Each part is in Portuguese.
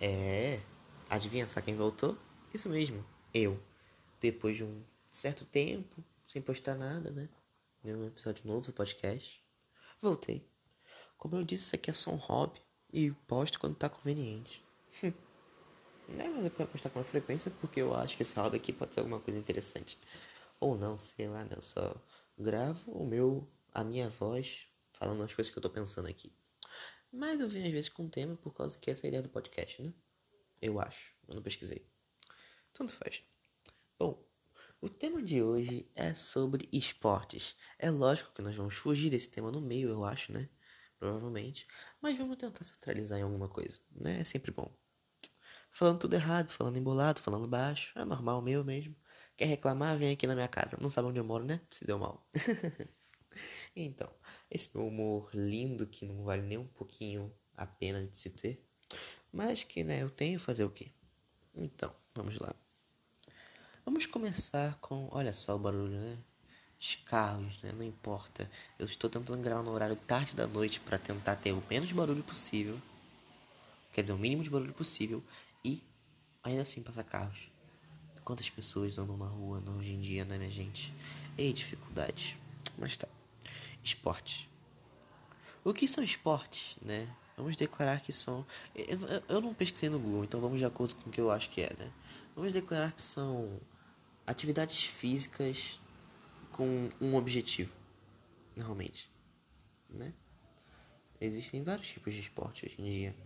É, adivinha só quem voltou? Isso mesmo, eu. Depois de um certo tempo, sem postar nada, né? Nenhum episódio novo do podcast. Voltei. Como eu disse, isso aqui é só um hobby e posto quando tá conveniente. não é mais eu postar com frequência porque eu acho que esse hobby aqui pode ser alguma coisa interessante. Ou não, sei lá, né? Eu só gravo o meu, a minha voz falando as coisas que eu tô pensando aqui. Mas eu venho às vezes com um tema por causa que essa é a ideia do podcast, né? Eu acho. Eu não pesquisei. Tanto faz. Bom, o tema de hoje é sobre esportes. É lógico que nós vamos fugir desse tema no meio, eu acho, né? Provavelmente. Mas vamos tentar centralizar em alguma coisa, né? É sempre bom. Falando tudo errado, falando embolado, falando baixo. É normal meu mesmo. Quer reclamar? Vem aqui na minha casa. Não sabe onde eu moro, né? Se deu mal. então, esse meu humor lindo que não vale nem um pouquinho a pena de se ter. Mas que, né, eu tenho fazer o quê? Então, vamos lá. Vamos começar com. Olha só o barulho, né? Os carros, né? Não importa. Eu estou tentando gravar no horário tarde da noite para tentar ter o menos barulho possível. Quer dizer, o mínimo de barulho possível. E ainda assim passar carros. Quantas pessoas andam na rua hoje em dia, né, minha gente? E dificuldades. Mas tá. Esportes. O que são esportes, né? Vamos declarar que são. Eu não pesquisei no Google, então vamos de acordo com o que eu acho que é, né? Vamos declarar que são atividades físicas com um objetivo, normalmente, né? Existem vários tipos de esporte hoje em dia.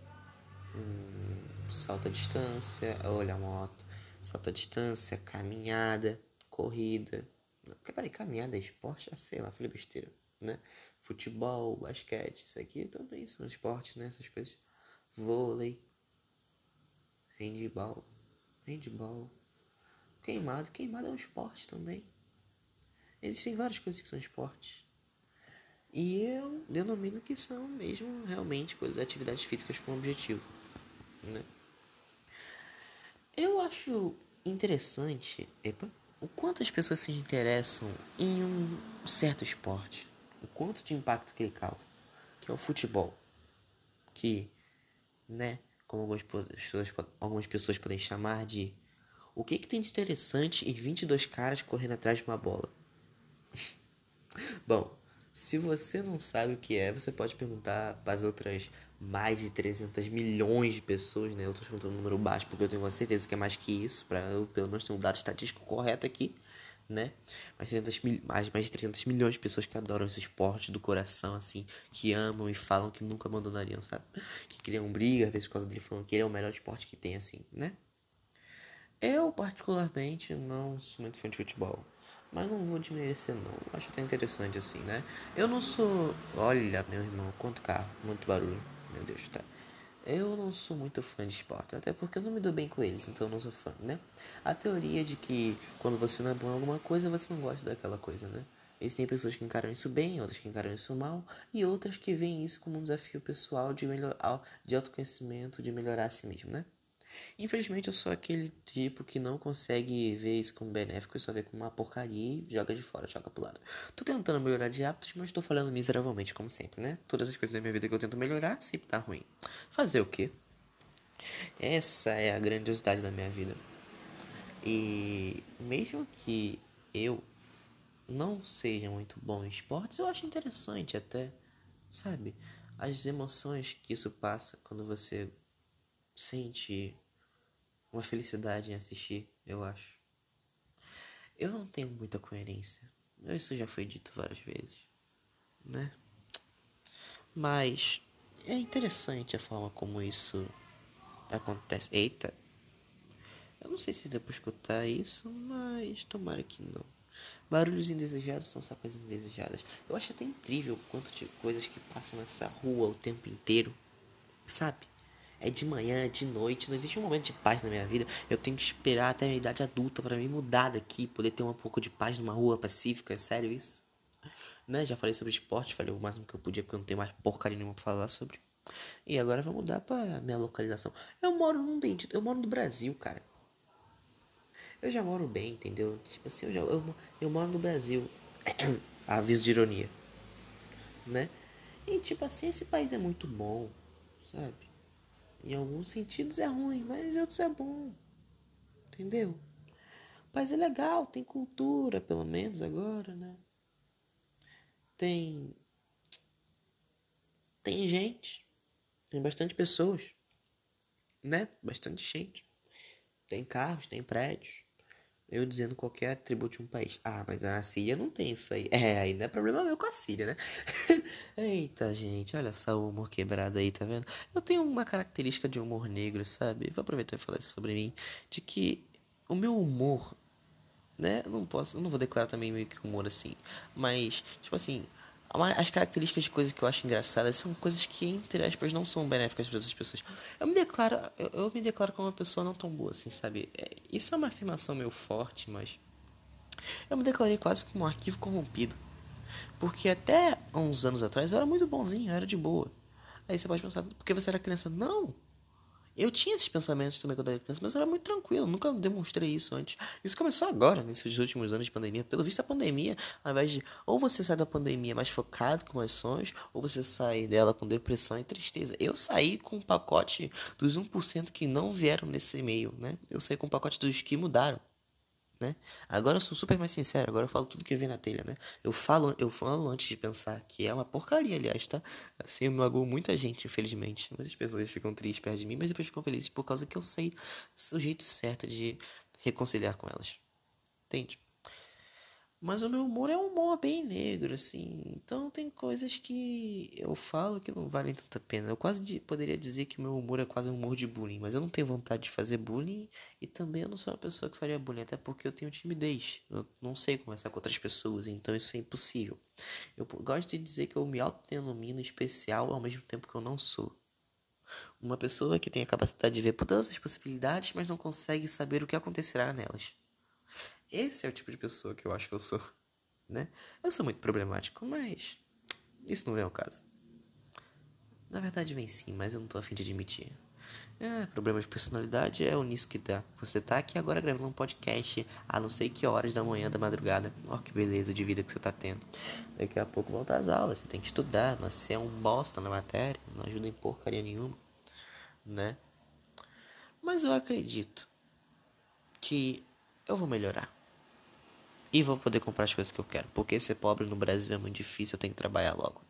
Hum, salto à distância, olha a moto, salto à distância, caminhada, corrida. Peraí, caminhada é esporte? Ah, sei lá, falei besteira, né? Futebol, basquete, isso aqui também são esportes, né? Essas coisas. Vôlei, handball, handball, queimado. Queimado é um esporte também. Existem várias coisas que são esportes. E eu denomino que são mesmo realmente coisas, atividades físicas com objetivo. Né? Eu acho interessante epa, o quanto as pessoas se interessam em um certo esporte o quanto de impacto que ele causa, que é o futebol, que, né, como algumas pessoas, algumas pessoas podem chamar de o que, que tem de interessante em 22 caras correndo atrás de uma bola? Bom, se você não sabe o que é, você pode perguntar para as outras mais de 300 milhões de pessoas, né? Eu tô juntando um número baixo porque eu tenho uma certeza que é mais que isso, para eu pelo menos ter um dado estatístico correto aqui né? Mais, 300 mil, mais, mais de 300 milhões de pessoas que adoram esse esporte do coração, assim, que amam e falam que nunca abandonariam, sabe? Que criam briga, às vezes por causa dele falando que ele é o melhor esporte que tem, assim, né? Eu, particularmente, não sou muito fã de futebol. Mas não vou desmerecer, não. Acho até interessante, assim, né? Eu não sou. Olha, meu irmão, quanto carro, muito barulho. Meu Deus, tá. Eu não sou muito fã de esportes, até porque eu não me dou bem com eles, então eu não sou fã, né? A teoria de que quando você não é bom em alguma coisa, você não gosta daquela coisa, né? Existem pessoas que encaram isso bem, outras que encaram isso mal, e outras que veem isso como um desafio pessoal de, melhor, de autoconhecimento, de melhorar a si mesmo, né? Infelizmente eu sou aquele tipo que não consegue ver isso como benéfico e só vê como uma porcaria e joga de fora, joga pro lado. Tô tentando melhorar de hábitos, mas tô falhando miseravelmente, como sempre, né? Todas as coisas da minha vida que eu tento melhorar sempre tá ruim. Fazer o quê? Essa é a grandiosidade da minha vida. E mesmo que eu não seja muito bom em esportes, eu acho interessante até, sabe? As emoções que isso passa quando você sente uma felicidade em assistir, eu acho. Eu não tenho muita coerência. Isso já foi dito várias vezes, né? Mas é interessante a forma como isso acontece. Eita! Eu não sei se deu pra escutar isso, mas tomara que não. Barulhos indesejados são só coisas indesejadas. Eu acho até incrível o quanto de coisas que passam nessa rua o tempo inteiro, sabe? É de manhã, é de noite, não existe um momento de paz na minha vida. Eu tenho que esperar até a minha idade adulta para me mudar daqui, poder ter um pouco de paz numa rua pacífica. É sério isso? Né? Já falei sobre esporte, falei o máximo que eu podia porque eu não tenho mais porcaria nenhuma pra falar sobre. E agora vou mudar pra minha localização. Eu moro num bendito, eu moro no Brasil, cara. Eu já moro bem, entendeu? Tipo assim, eu, já, eu, eu moro no Brasil. Aviso de ironia. Né? E tipo assim, esse país é muito bom, sabe? Em alguns sentidos é ruim, mas em outros é bom. Entendeu? País é legal, tem cultura, pelo menos agora, né? Tem. Tem gente. Tem bastante pessoas. Né? Bastante gente. Tem carros, tem prédios. Eu dizendo qualquer atributo de um país. Ah, mas a Síria não tem isso aí. É, não é problema meu com a Síria, né? Eita, gente, olha só o humor quebrado aí, tá vendo? Eu tenho uma característica de humor negro, sabe? Vou aproveitar e falar isso sobre mim. De que o meu humor, né? Não posso, não vou declarar também meio que humor assim. Mas, tipo assim, as características de coisas que eu acho engraçadas são coisas que, entre aspas, não são benéficas para outras pessoas. Eu me declaro, eu, eu, me declaro como uma pessoa não tão boa, assim, sabe? É, isso é uma afirmação meio forte, mas eu me declarei quase como um arquivo corrompido. Porque até uns anos atrás eu era muito bonzinho, eu era de boa. Aí você pode pensar, porque você era criança? Não! Eu tinha esses pensamentos também quando era criança, mas era muito tranquilo, nunca demonstrei isso antes. Isso começou agora, nesses últimos anos de pandemia. Pelo visto, a pandemia, ao invés de ou você sai da pandemia mais focado com mais sonhos, ou você sai dela com depressão e tristeza. Eu saí com o um pacote dos 1% que não vieram nesse e-mail, né? Eu saí com o um pacote dos que mudaram né? Agora eu sou super mais sincero, agora eu falo tudo que vem na telha, né? Eu falo, eu falo antes de pensar que é uma porcaria, aliás, tá? Assim, eu magoou muita gente, infelizmente. Muitas pessoas ficam tristes perto de mim, mas depois ficam felizes por causa que eu sei o jeito certo de reconciliar com elas. Entende? Mas o meu humor é um humor bem negro, assim. Então tem coisas que eu falo que não valem tanta pena. Eu quase de, poderia dizer que meu humor é quase um humor de bullying, mas eu não tenho vontade de fazer bullying e também eu não sou uma pessoa que faria bullying, até porque eu tenho timidez. Eu não sei conversar com outras pessoas, então isso é impossível. Eu gosto de dizer que eu me autodenomino especial ao mesmo tempo que eu não sou. Uma pessoa que tem a capacidade de ver todas as possibilidades, mas não consegue saber o que acontecerá nelas. Esse é o tipo de pessoa que eu acho que eu sou, né? Eu sou muito problemático, mas isso não é o caso. Na verdade vem sim, mas eu não tô afim de admitir. É, problema de personalidade é o nisso que dá. Você tá aqui agora gravando um podcast a não sei que horas da manhã, da madrugada. Ó, que beleza de vida que você tá tendo. Daqui a pouco volta às aulas, você tem que estudar. Você é um bosta na matéria, não ajuda em porcaria nenhuma, né? Mas eu acredito que eu vou melhorar. E vou poder comprar as coisas que eu quero. Porque ser pobre no Brasil é muito difícil, eu tenho que trabalhar logo.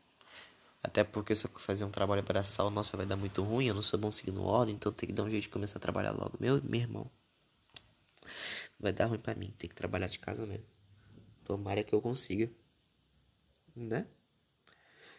Até porque se eu fazer um trabalho braçal, nossa, vai dar muito ruim, eu não sou bom seguindo ordem, então tem que dar um jeito de começar a trabalhar logo. Meu, meu irmão. Vai dar ruim pra mim, tem que trabalhar de casa mesmo. Tomara que eu consiga. Né?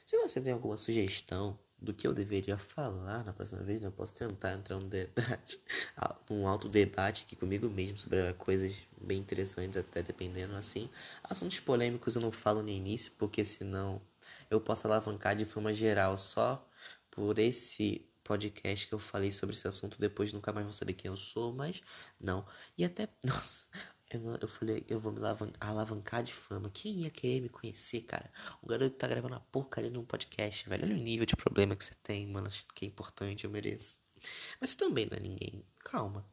Se você tem alguma sugestão do que eu deveria falar na próxima vez, né? eu posso tentar entrar num debate, num alto debate aqui comigo mesmo sobre coisas bem interessantes, até dependendo assim. Assuntos polêmicos eu não falo no início, porque senão eu posso alavancar de forma geral só por esse podcast que eu falei sobre esse assunto. Depois nunca mais vão saber quem eu sou, mas não. E até, nossa, eu, falei, eu vou me alavancar de fama. Quem ia querer me conhecer, cara? O garoto tá gravando uma porcaria num podcast, velho. Olha o nível de problema que você tem, mano. Acho que é importante, eu mereço. Mas também não é ninguém. Calma.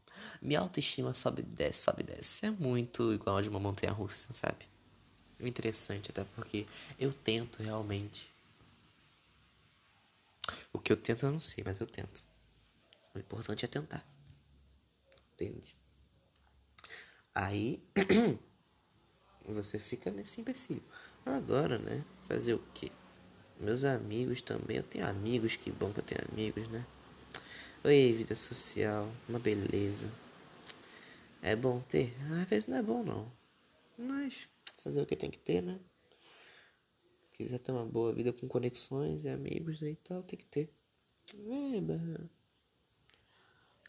Minha autoestima sobe e desce, sobe e desce. É muito igual a de uma montanha russa, sabe? Interessante, até porque eu tento realmente. O que eu tento eu não sei, mas eu tento. O importante é tentar. Entende? Aí você fica nesse empecilho. Agora, né? Fazer o quê? Meus amigos também. Eu tenho amigos, que bom que eu tenho amigos, né? Oi, vida social, uma beleza. É bom ter? Às vezes não é bom não. Mas fazer o que tem que ter, né? Quiser ter uma boa vida com conexões e amigos e tal, tem que ter. É,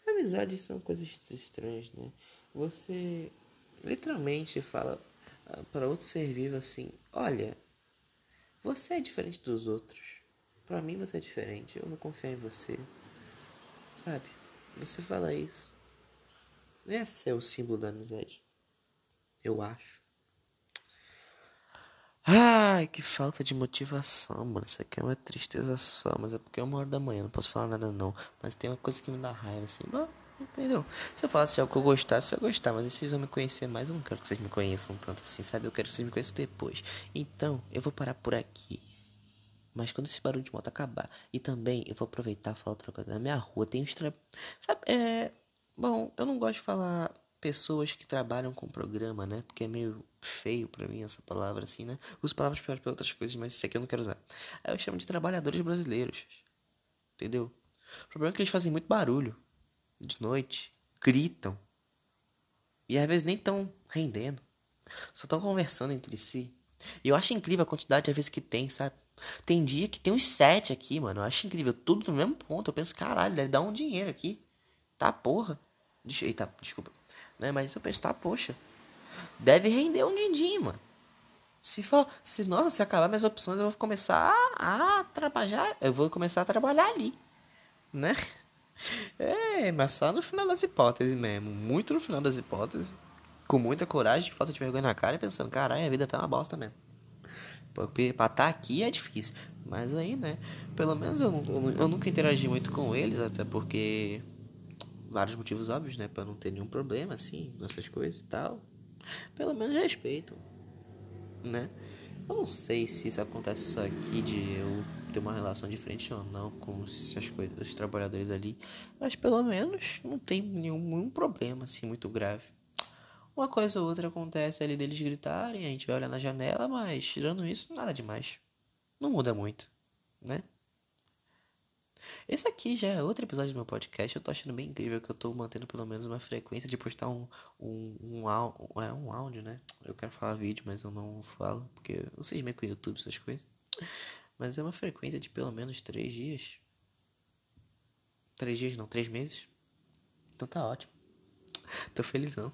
Amizades são coisas estranhas, né? Você literalmente fala ah, para outro ser vivo assim: Olha, você é diferente dos outros. Para mim você é diferente. Eu vou confiar em você. Sabe? Você fala isso. Esse é o símbolo da amizade. Eu acho. Ai, que falta de motivação, mano. Isso aqui é uma tristeza só, mas é porque é uma hora da manhã, não posso falar nada não. Mas tem uma coisa que me dá raiva, assim. Entendeu? Se eu falasse algo que eu gostasse, eu gostar, mas vocês vão me conhecer mais, eu não quero que vocês me conheçam tanto assim, sabe? Eu quero que vocês me conheçam depois. Então, eu vou parar por aqui. Mas quando esse barulho de moto acabar, e também eu vou aproveitar e falar outra coisa. Na minha rua tem uns. Tra... Sabe, é. Bom, eu não gosto de falar pessoas que trabalham com programa, né? Porque é meio feio para mim essa palavra assim, né? Uso palavras para outras coisas, mas isso aqui eu não quero usar. Aí eu chamo de trabalhadores brasileiros. Entendeu? O problema é que eles fazem muito barulho de noite, gritam. E às vezes nem estão rendendo. Só estão conversando entre si. E eu acho incrível a quantidade de vezes que tem, sabe? Tem dia que tem uns sete aqui, mano. Eu acho incrível. Tudo no mesmo ponto. Eu penso, caralho, deve dar um dinheiro aqui. Tá, porra. Deixa, eita, desculpa. Né? Mas eu penso, tá, poxa. Deve render um din-din, mano. Se for, se nossa, se acabar minhas opções, eu vou começar a, a trabalhar, eu vou começar a trabalhar ali, né? É, mas só no final das hipóteses mesmo, muito no final das hipóteses, com muita coragem, falta de vergonha na cara e pensando, caralho, a vida tá uma bosta mesmo. Porque pra estar tá aqui é difícil, mas aí, né, pelo menos eu, eu, eu nunca interagi muito com eles, até porque vários motivos óbvios, né? Pra não ter nenhum problema, assim, nessas coisas e tal. Pelo menos respeito, né? Eu não sei se isso acontece só aqui de eu ter uma relação diferente ou não com as coisas, os trabalhadores ali. Mas pelo menos não tem nenhum, nenhum problema, assim, muito grave. Uma coisa ou outra acontece ali deles gritarem, a gente vai olhar na janela, mas tirando isso, nada demais. Não muda muito, né? Esse aqui já é outro episódio do meu podcast. Eu tô achando bem incrível que eu tô mantendo pelo menos uma frequência de postar um, um, um, um, é, um áudio, né? Eu quero falar vídeo, mas eu não falo, porque vocês meio com o YouTube, essas coisas. Mas é uma frequência de pelo menos três dias. Três dias não, três meses. Então tá ótimo. Tô felizão.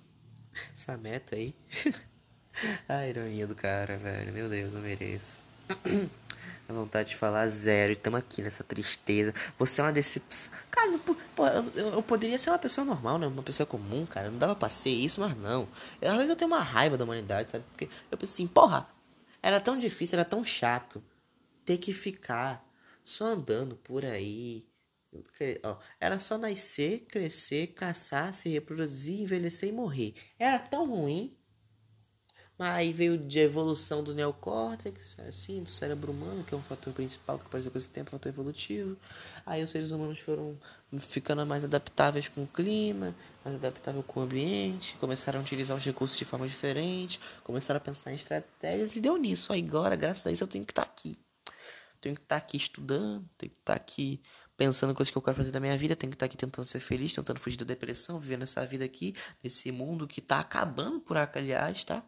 Essa meta aí. A ironia do cara, velho. Meu Deus, eu mereço. A vontade de falar zero. E tamo aqui nessa tristeza. Você é uma decepção. Cara, pô, eu, eu, poderia ser uma pessoa normal, né? Uma pessoa comum, cara. Não dava pra ser isso, mas não. Eu, às vezes eu tenho uma raiva da humanidade, sabe? Porque eu penso assim, porra, era tão difícil, era tão chato ter que ficar só andando por aí. Era só nascer, crescer, caçar, se reproduzir, envelhecer e morrer. Era tão ruim Aí veio de evolução do neocórtex, assim, do cérebro humano, que é um fator principal que apareceu com esse tempo, fator evolutivo. Aí os seres humanos foram ficando mais adaptáveis com o clima, mais adaptáveis com o ambiente, começaram a utilizar os recursos de forma diferente, começaram a pensar em estratégias e deu nisso. Agora, graças a isso, eu tenho que estar tá aqui. Tenho que estar tá aqui estudando, tenho que estar tá aqui pensando coisas que eu quero fazer da minha vida, tenho que estar aqui tentando ser feliz, tentando fugir da depressão, vivendo essa vida aqui, nesse mundo que está acabando por aliás, tá?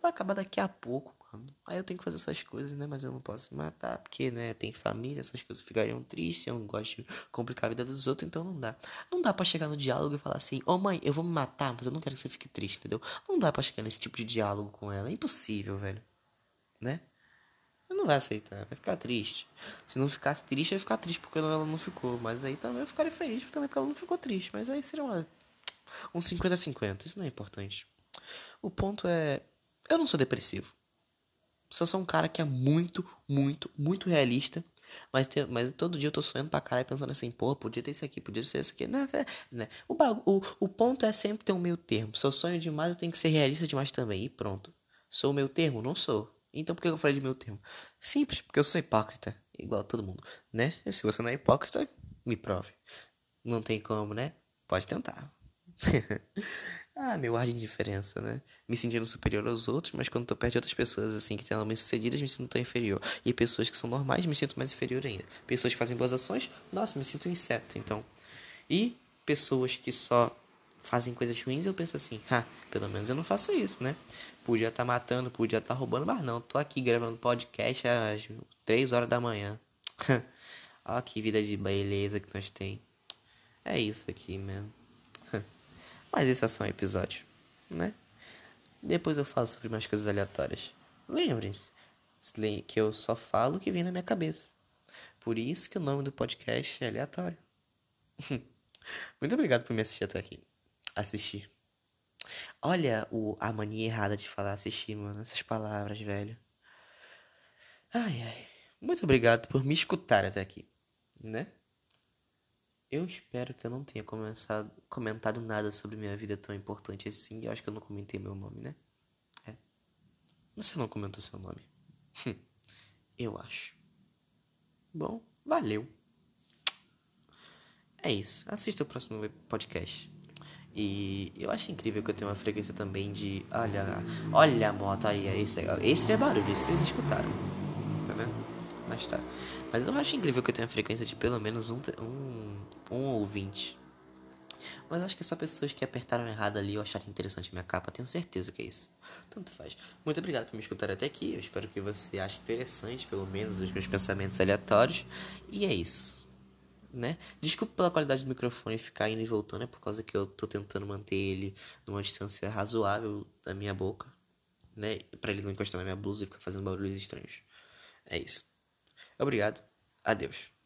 vai acabar daqui a pouco, mano. Aí eu tenho que fazer essas coisas, né? Mas eu não posso me matar, porque, né, tem família, essas coisas ficariam tristes, eu não gosto de complicar a vida dos outros, então não dá. Não dá para chegar no diálogo e falar assim, ô oh, mãe, eu vou me matar, mas eu não quero que você fique triste, entendeu? Não dá para chegar nesse tipo de diálogo com ela, é impossível, velho. Né? Não vai aceitar, vai ficar triste. Se não ficasse triste, vai ficar triste porque ela não ficou. Mas aí também eu ficaria feliz também porque ela não ficou triste. Mas aí seria uma, um 50-50. Isso não é importante. O ponto é eu não sou depressivo. Só sou um cara que é muito, muito, muito realista. Mas, mas todo dia eu tô sonhando pra caralho, pensando assim, pô, podia ter isso aqui, podia ser isso aqui. Não, é, né? o, o, o ponto é sempre ter um meio termo. Se eu sonho demais, eu tenho que ser realista demais também. E pronto. Sou o meu termo? Não sou. Então por que eu falei de meu termo? Simples, porque eu sou hipócrita. Igual todo mundo, né? Se você não é hipócrita, me prove. Não tem como, né? Pode tentar. Ah, meu ar de indiferença, né? Me sentindo superior aos outros, mas quando tô perto de outras pessoas, assim, que têm bem sucedidas, me sinto tão inferior. E pessoas que são normais, me sinto mais inferior ainda. Pessoas que fazem boas ações, nossa, me sinto um inseto, então. E pessoas que só fazem coisas ruins, eu penso assim, ah, pelo menos eu não faço isso, né? Podia estar tá matando, podia estar tá roubando, mas não, tô aqui gravando podcast às 3 horas da manhã. Ó que vida de beleza que nós tem. É isso aqui mesmo. Mas esse é só um episódio, né? Depois eu falo sobre mais coisas aleatórias. Lembrem-se que eu só falo o que vem na minha cabeça. Por isso que o nome do podcast é aleatório. Muito obrigado por me assistir até aqui. Assistir. Olha o, a mania errada de falar assistir, mano. Essas palavras, velho. Ai, ai. Muito obrigado por me escutar até aqui, né? Eu espero que eu não tenha começado, comentado nada sobre minha vida tão importante assim. Eu acho que eu não comentei meu nome, né? É. Você não comentou seu nome. eu acho. Bom, valeu. É isso. Assista o próximo podcast. E eu acho incrível que eu tenho uma frequência também de. Olha, olha a moto aí, esse, esse fez barulho, vocês escutaram. Tá vendo? Mas tá. Mas eu acho incrível que eu tenho uma frequência de pelo menos um, um, um ouvinte. Mas acho que é só pessoas que apertaram errado ali ou acharam interessante a minha capa. Tenho certeza que é isso. Tanto faz. Muito obrigado por me escutar até aqui. Eu espero que você ache interessante, pelo menos, os meus pensamentos aleatórios. E é isso. Né? Desculpa pela qualidade do microfone ficar indo e voltando, é por causa que eu tô tentando manter ele numa distância razoável da minha boca, né? Pra ele não encostar na minha blusa e ficar fazendo barulhos estranhos. É isso. Obrigado. Adeus.